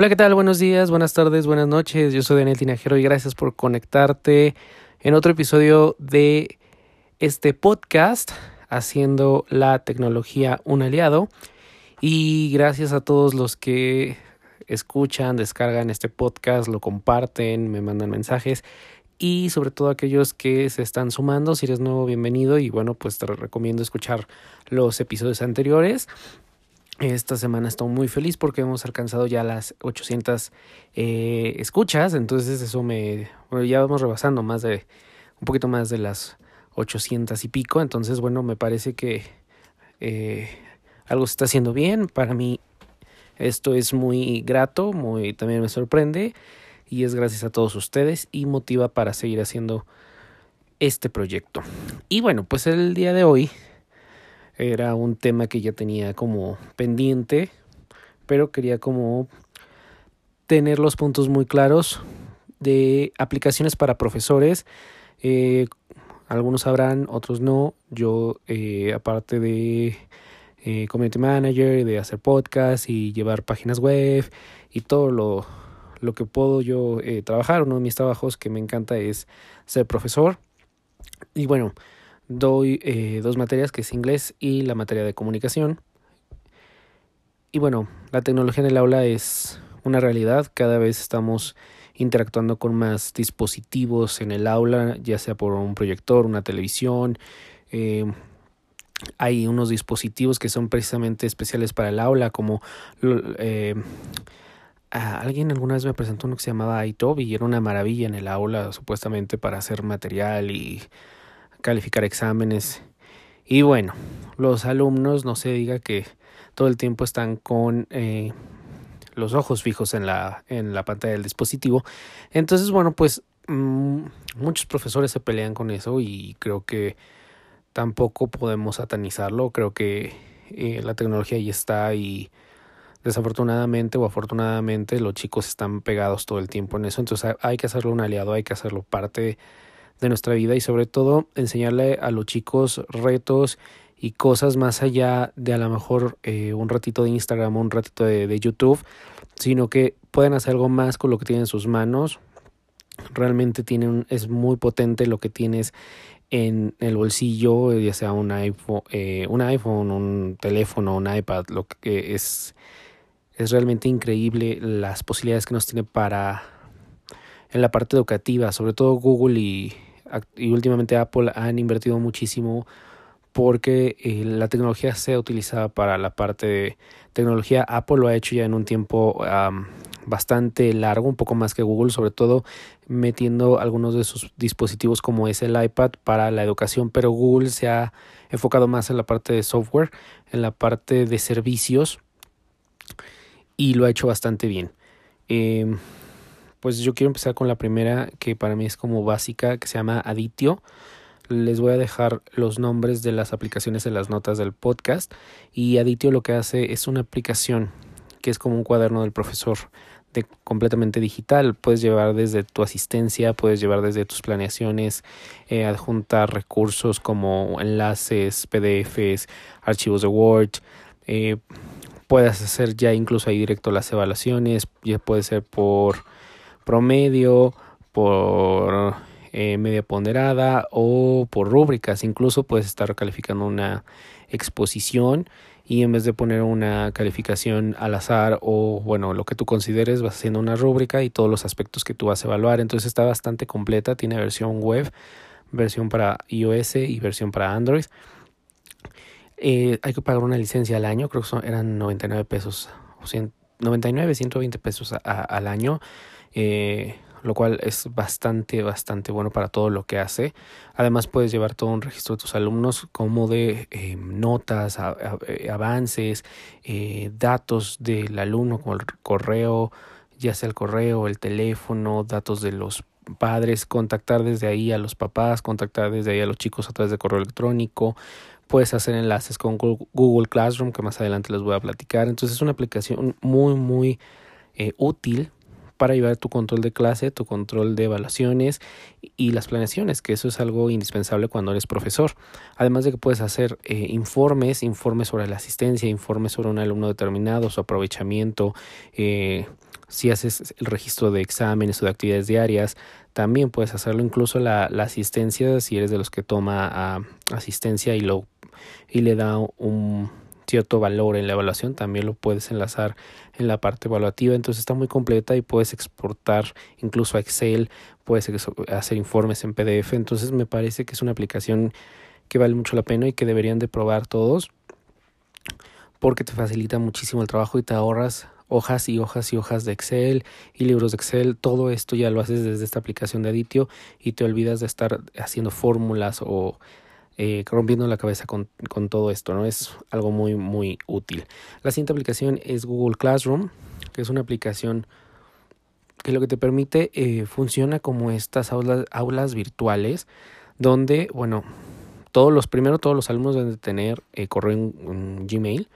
Hola, ¿qué tal? Buenos días, buenas tardes, buenas noches. Yo soy Daniel Tinajero y gracias por conectarte en otro episodio de este podcast haciendo la tecnología un aliado. Y gracias a todos los que escuchan, descargan este podcast, lo comparten, me mandan mensajes y sobre todo aquellos que se están sumando. Si eres nuevo, bienvenido y bueno, pues te recomiendo escuchar los episodios anteriores. Esta semana estoy muy feliz porque hemos alcanzado ya las 800 eh, escuchas, entonces eso me... Bueno, ya vamos rebasando más de... un poquito más de las 800 y pico, entonces bueno, me parece que eh, algo se está haciendo bien, para mí esto es muy grato, muy también me sorprende y es gracias a todos ustedes y motiva para seguir haciendo este proyecto. Y bueno, pues el día de hoy era un tema que ya tenía como pendiente, pero quería como tener los puntos muy claros de aplicaciones para profesores. Eh, algunos sabrán, otros no. Yo, eh, aparte de eh, community manager, de hacer podcast y llevar páginas web y todo lo, lo que puedo yo trabajar, uno de mis trabajos que me encanta es ser profesor. Y bueno, doy eh, dos materias que es inglés y la materia de comunicación. Y bueno, la tecnología en el aula es una realidad, cada vez estamos interactuando con más dispositivos en el aula, ya sea por un proyector, una televisión. Eh, hay unos dispositivos que son precisamente especiales para el aula, como eh, alguien alguna vez me presentó uno que se llamaba iTobi y era una maravilla en el aula, supuestamente para hacer material y calificar exámenes. Y bueno, los alumnos no se diga que todo el tiempo están con eh, los ojos fijos en la, en la pantalla del dispositivo. Entonces, bueno, pues mm, muchos profesores se pelean con eso y creo que tampoco podemos satanizarlo. Creo que eh, la tecnología ahí está y desafortunadamente o afortunadamente los chicos están pegados todo el tiempo en eso. Entonces hay que hacerlo un aliado, hay que hacerlo parte de nuestra vida y sobre todo enseñarle a los chicos retos y cosas más allá de a lo mejor eh, un ratito de Instagram o un ratito de, YouTube, sino que pueden hacer algo más con lo que tienen en sus manos. Realmente tienen, es muy potente lo que tienes en el bolsillo, ya sea un iPhone, eh, un iPhone, un teléfono, un iPad, lo que es, es realmente increíble las posibilidades que nos tiene para en la parte educativa, sobre todo Google y, y últimamente Apple han invertido muchísimo porque eh, la tecnología sea utilizada para la parte de tecnología. Apple lo ha hecho ya en un tiempo bastante largo, un poco más que Google, sobre todo metiendo algunos de sus dispositivos como es el iPad para la educación, pero Google se ha enfocado más en la parte de software, en la parte de servicios y lo ha hecho bastante bien. Eh, pues yo quiero empezar con la primera que para mí es como básica, que se llama Aditio. Les voy a dejar los nombres de las aplicaciones en las notas del podcast. Y Aditio lo que hace es una aplicación que es como un cuaderno del profesor de completamente digital. Puedes llevar desde tu asistencia, puedes llevar desde tus planeaciones, eh, adjuntar recursos como enlaces, PDFs, archivos de Word. Eh, puedes hacer ya incluso ahí directo las evaluaciones, ya puede ser por promedio, por eh, media ponderada o por rúbricas. Incluso puedes estar calificando una exposición y en vez de poner una calificación al azar o bueno, lo que tú consideres, vas haciendo una rúbrica y todos los aspectos que tú vas a evaluar. Entonces está bastante completa, tiene versión web, versión para iOS y versión para Android. Eh, hay que pagar una licencia al año, creo que son, eran 99 pesos, o 99, 120 pesos al año. Eh, lo cual es bastante, bastante bueno para todo lo que hace. Además puedes llevar todo un registro de tus alumnos como de eh, notas, eh, avances, datos del alumno como el correo, ya sea el correo, el teléfono, datos de los padres, contactar desde ahí a los papás, contactar desde ahí a los chicos a través de correo electrónico. Puedes hacer enlaces con Google Classroom, que más adelante les voy a platicar. Entonces es una aplicación muy, muy útil para llevar tu control de clase, tu control de evaluaciones y las planeaciones, que eso es algo indispensable cuando eres profesor. Además de que puedes hacer eh, informes, informes sobre la asistencia, informes sobre un alumno determinado, su aprovechamiento, eh, si haces el registro de exámenes o de actividades diarias, también puedes hacerlo. Incluso la, asistencia, si eres de los que toma ah, asistencia y, lo, y le da un cierto valor en la evaluación, también lo puedes enlazar en la parte evaluativa. Entonces está muy completa y puedes exportar incluso a Excel, puedes hacer informes en PDF. Entonces me parece que es una aplicación que vale mucho la pena y que deberían de probar todos porque te facilita muchísimo el trabajo y te ahorras hojas y hojas y hojas de Excel y libros de Excel. Todo esto ya lo haces desde esta aplicación de Aditio y te olvidas de estar haciendo fórmulas o eh, rompiendo la cabeza con, con, todo esto, ¿no? Es algo muy, muy útil. La siguiente aplicación es Google Classroom, que es una aplicación que lo que te permite eh, funciona como estas aulas, aulas virtuales, donde, bueno, todos los, primero todos los alumnos deben de tener eh, correo en Gmail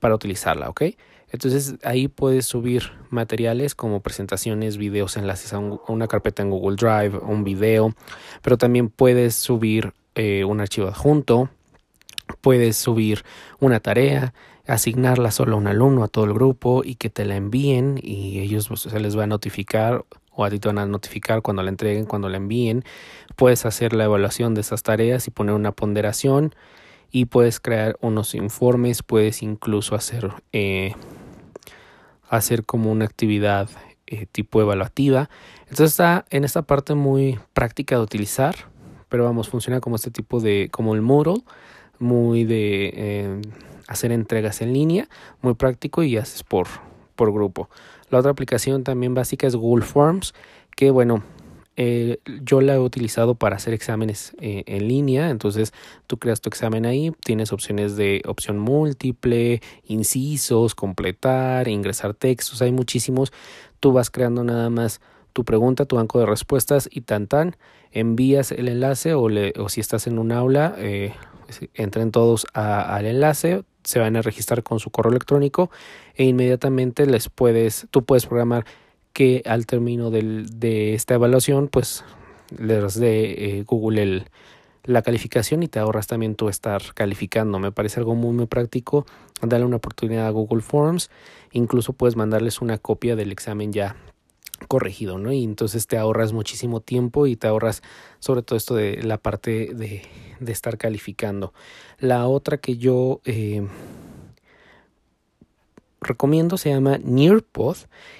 para utilizarla, ¿ok? Entonces ahí puedes subir materiales como presentaciones, videos, enlaces a, una carpeta en Google Drive, un video, pero también puedes subir eh, un archivo adjunto, puedes subir una tarea, asignarla solo a un alumno, a todo el grupo y que te la envíen y ellos pues, se les va a notificar o a ti te van a notificar cuando la entreguen, cuando la envíen. Puedes hacer la evaluación de esas tareas y poner una ponderación y puedes crear unos informes, puedes incluso hacer, eh, hacer como una actividad eh, tipo evaluativa. Entonces está en esta parte muy práctica de utilizar, pero vamos, funciona como este tipo de, como el Moodle, muy de eh, hacer entregas en línea, muy práctico y haces por, por grupo. La otra aplicación también básica es Google Forms, que bueno, eh, yo la he utilizado para hacer exámenes eh, en línea, entonces tú creas tu examen ahí, tienes opciones de opción múltiple, incisos, completar, ingresar textos, hay muchísimos, tú vas creando nada más tu pregunta, tu banco de respuestas y tan tan, envías el enlace o, si estás en un aula, eh, entren todos al enlace, se van a registrar con su correo electrónico e inmediatamente les puedes, tú puedes programar que al término del, de esta evaluación pues les dé eh, Google la calificación y te ahorras también tú estar calificando. Me parece algo muy muy práctico. Darle una oportunidad a Google Forms. Incluso puedes mandarles una copia del examen ya corregido, ¿no? Y entonces te ahorras muchísimo tiempo y te ahorras sobre todo esto de la parte de, de estar calificando. La otra que yo eh, recomiendo se llama Nearpod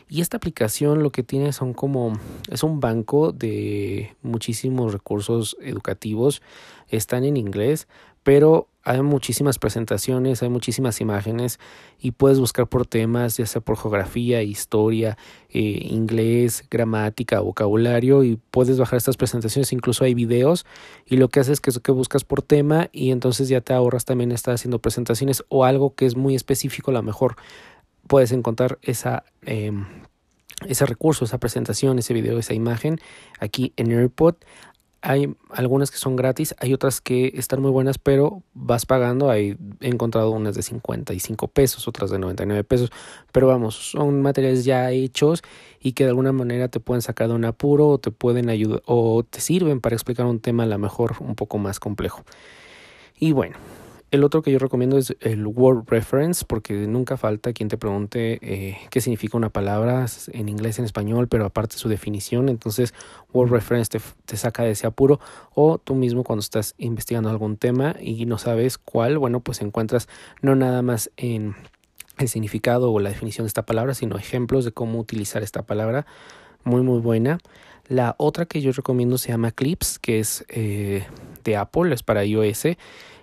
y esta aplicación lo que tiene son como es un banco de muchísimos recursos educativos están en inglés pero hay muchísimas presentaciones, hay muchísimas imágenes y puedes buscar por temas, ya sea por geografía, historia, eh, inglés, gramática, vocabulario y puedes bajar estas presentaciones, incluso hay videos y lo que haces es que, que buscas por tema y entonces ya te ahorras también estar haciendo presentaciones o algo que es muy específico, a lo mejor puedes encontrar esa... Em, ese recurso, esa presentación, ese video, esa imagen aquí en AirPod. Hay algunas que son gratis, hay otras que están muy buenas, pero vas pagando. He encontrado unas de 55 pesos, otras de 99 pesos, pero vamos, son materiales ya hechos y que de alguna manera te pueden sacar de un apuro o te pueden ayudar o te sirven para explicar un tema a lo mejor un poco más complejo. Y bueno, el otro que yo recomiendo es el Word Reference, porque nunca falta quien te pregunte eh, qué significa una palabra en inglés, en español, pero aparte su definición. Entonces, Word Reference te, te, saca de ese apuro. O tú mismo cuando estás investigando algún tema y no sabes cuál, bueno, pues encuentras no nada más en el significado o la definición de esta palabra, sino ejemplos de cómo utilizar esta palabra. Muy, muy buena. La otra que yo recomiendo se llama Clips, que es eh, de Apple, es para iOS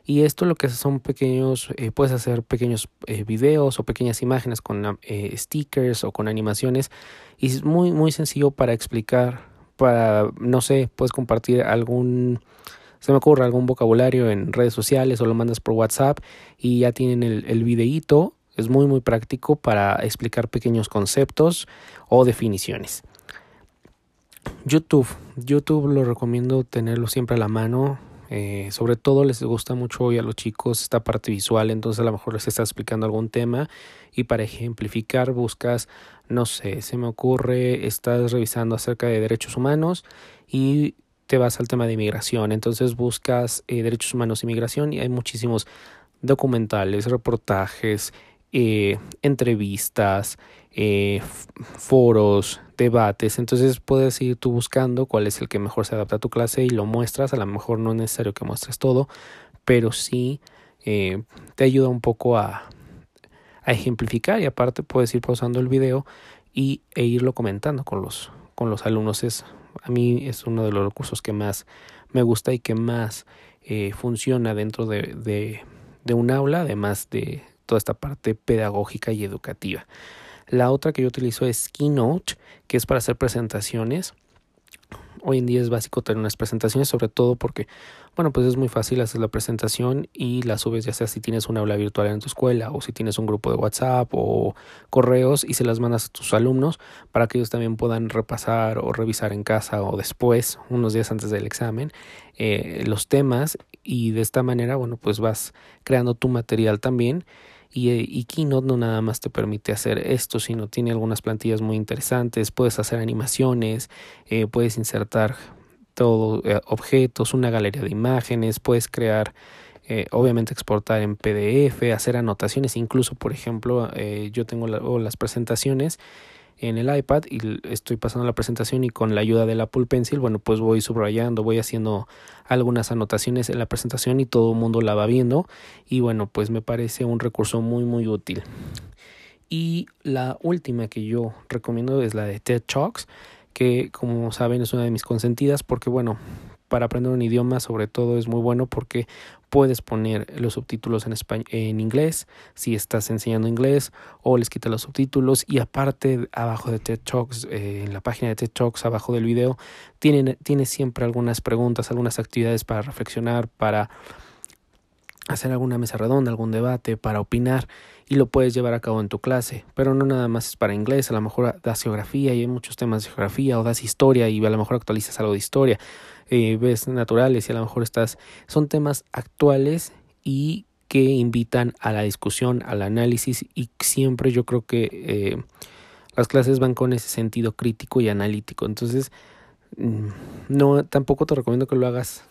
y esto lo que son pequeños, eh, puedes hacer pequeños eh, videos o pequeñas imágenes con eh, stickers o con animaciones. Y es muy, muy sencillo para explicar, para, no sé, puedes compartir algún, se me ocurre algún vocabulario en redes sociales o lo mandas por WhatsApp y ya tienen el, el videíto. Es muy, muy práctico para explicar pequeños conceptos o definiciones. YouTube. YouTube lo recomiendo tenerlo siempre a la mano Eh, sobre todo les gusta mucho hoy a los chicos esta parte visual, entonces a lo mejor les está explicando algún tema y para ejemplificar buscas, no sé, se me ocurre, estás revisando acerca de derechos humanos y te vas al tema de inmigración, entonces buscas eh, derechos humanos e inmigración y hay muchísimos documentales, reportajes, eh, entrevistas, eh, foros, debates. Entonces puedes ir tú buscando cuál es el que mejor se adapta a tu clase y lo muestras. A lo mejor no es necesario que muestres todo, pero sí eh, te ayuda un poco a, ejemplificar y aparte puedes ir pausando el video y, e irlo comentando con los, con los alumnos. Es, a mí es uno de los recursos que más me gusta y que más eh, funciona dentro de, de, de un aula, además de toda esta parte pedagógica y educativa. La otra que yo utilizo es Keynote, que es para hacer presentaciones. Hoy en día es básico tener unas presentaciones, sobre todo porque, bueno, pues es muy fácil hacer la presentación y la subes ya sea si tienes una aula virtual en tu escuela o si tienes un grupo de WhatsApp o correos y se las mandas a tus alumnos para que ellos también puedan repasar o revisar en casa o después, unos días antes del examen, eh, los temas y de esta manera, bueno, pues vas creando tu material también y, y, Keynote no nada más te permite hacer esto, sino tiene algunas plantillas muy interesantes, puedes hacer animaciones, eh, puedes insertar todo, eh, objetos, una galería de imágenes, puedes crear, eh, obviamente exportar en PDF, hacer anotaciones, incluso por ejemplo yo tengo las presentaciones en el iPad y estoy pasando la presentación y con la ayuda del Apple Pencil, bueno, pues voy subrayando, voy haciendo algunas anotaciones en la presentación y todo el mundo la va viendo y bueno, pues me parece un recurso muy muy útil. Y la última que yo recomiendo es la de TED Talks, que como saben es una de mis consentidas porque bueno, para aprender un idioma sobre todo es muy bueno porque puedes poner los subtítulos en, español, en inglés si estás enseñando inglés o les quitas los subtítulos y aparte abajo de TED Talks, eh, en la página de TED Talks, abajo del video, tiene, tiene siempre algunas preguntas, algunas actividades para reflexionar, para hacer alguna mesa redonda, algún debate, para opinar y lo puedes llevar a cabo en tu clase, pero no nada más es para inglés, a lo mejor das geografía y hay muchos temas de geografía o das historia y a lo mejor actualizas algo de historia, eh, ves naturales y a lo mejor estás, son temas actuales y que invitan a la discusión, al análisis y siempre yo creo que eh, las clases van con ese sentido crítico y analítico, entonces mm, no tampoco te recomiendo que lo hagas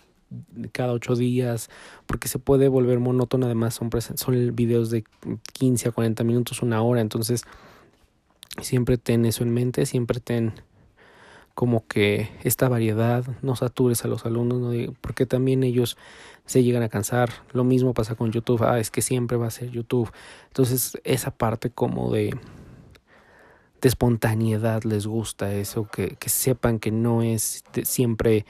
cada ocho días, porque se puede volver monótono. Además, son, son videos de 15 a 40 minutos, una hora. Entonces, siempre ten eso en mente, siempre ten como que esta variedad, no satures a los alumnos, ¿no? porque también ellos se llegan a cansar. Lo mismo pasa con YouTube, ah, es que siempre va a ser YouTube. Entonces, esa parte como de, de espontaneidad les gusta, eso, que, que sepan que no es siempre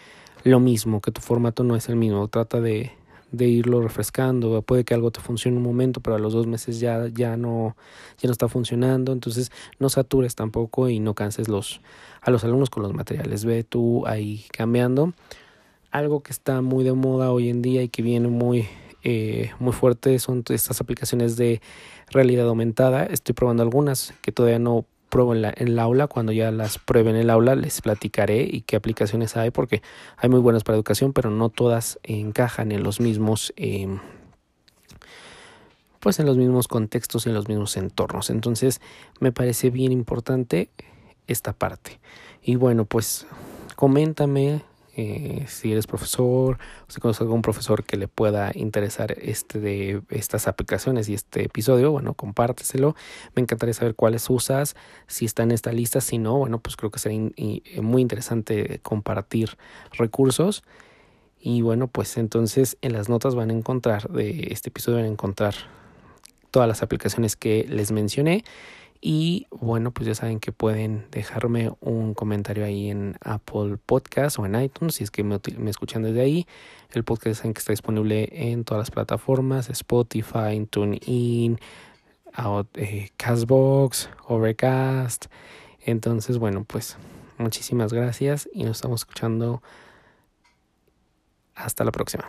lo mismo, que tu formato no es el mismo, trata de, de irlo refrescando, puede que algo te funcione un momento, pero a los dos meses ya, ya no, ya no está funcionando, entonces no satures tampoco y no canses los, a los alumnos con los materiales, ve tú ahí cambiando. Algo que está muy de moda hoy en día y que viene muy, eh, muy fuerte son estas aplicaciones de realidad aumentada. Estoy probando algunas que todavía no pruebo en, la, en el aula, cuando ya las pruebe en el aula les platicaré y qué aplicaciones hay, porque hay muy buenas para educación, pero no todas encajan en los mismos... Em, pues en los mismos contextos en los mismos entornos. Entonces me parece bien importante esta parte. Y bueno, pues coméntame eh, si eres profesor o si conoces algún profesor que le pueda interesar este de estas aplicaciones y este episodio, bueno, compárteselo. Me encantaría saber cuáles usas, si está en esta lista, si no, bueno, pues creo que sería muy interesante compartir recursos. Y bueno, pues entonces en las notas van a encontrar de este episodio van a encontrar todas las aplicaciones que les mencioné y bueno, pues ya saben que pueden dejarme un comentario ahí en Apple Podcast o en iTunes si es que me, escuchan desde ahí. El podcast saben que está disponible en todas las plataformas, Spotify, TuneIn, eh, Castbox, Overcast. Entonces, bueno, pues muchísimas gracias y nos estamos escuchando. Hasta la próxima.